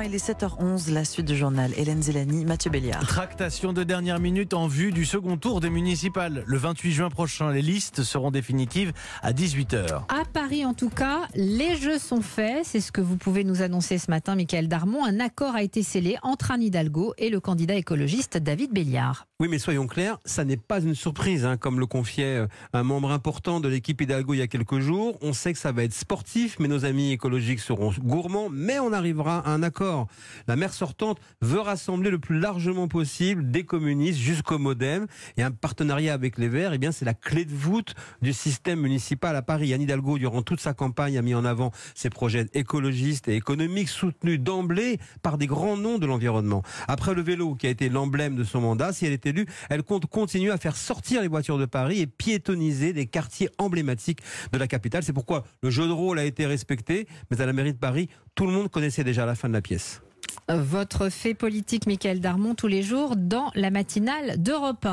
il est 7h11, la suite du journal. Hélène Zélani, Mathieu Béliard. Tractation de dernière minute en vue du second tour des municipales. Le 28 juin prochain, les listes seront définitives à 18h. À Paris, en tout cas, les jeux sont faits. C'est ce que vous pouvez nous annoncer ce matin, Michael Darmon. Un accord a été scellé entre Anne Hidalgo et le candidat écologiste David Béliard. Oui, mais soyons clairs, ça n'est pas une surprise, hein, comme le confiait euh, un membre important de l'équipe Hidalgo il y a quelques jours. On sait que ça va être sportif, mais nos amis écologiques seront gourmands, mais on arrivera à un La maire sortante veut rassembler le plus largement possible des communistes jusqu'au modem et un partenariat avec les Verts, eh bien, c'est la clé de voûte du système municipal à Paris. Anne Hidalgo, durant toute sa campagne, a mis en avant ses projets écologistes et économiques soutenus d'emblée par des grands noms de l'environnement. Après le vélo, qui a été l'emblème de son mandat, si elle est élue, elle compte continuer à faire sortir les voitures de Paris et piétoniser des quartiers emblématiques de la capitale. C'est pourquoi le jeu de rôle a été respecté, mais à la mairie de Paris, tout le monde connaissait déjà la fin de la pièce. Votre fait politique, Michael Darmon, tous les jours dans la matinale d'Europe 1.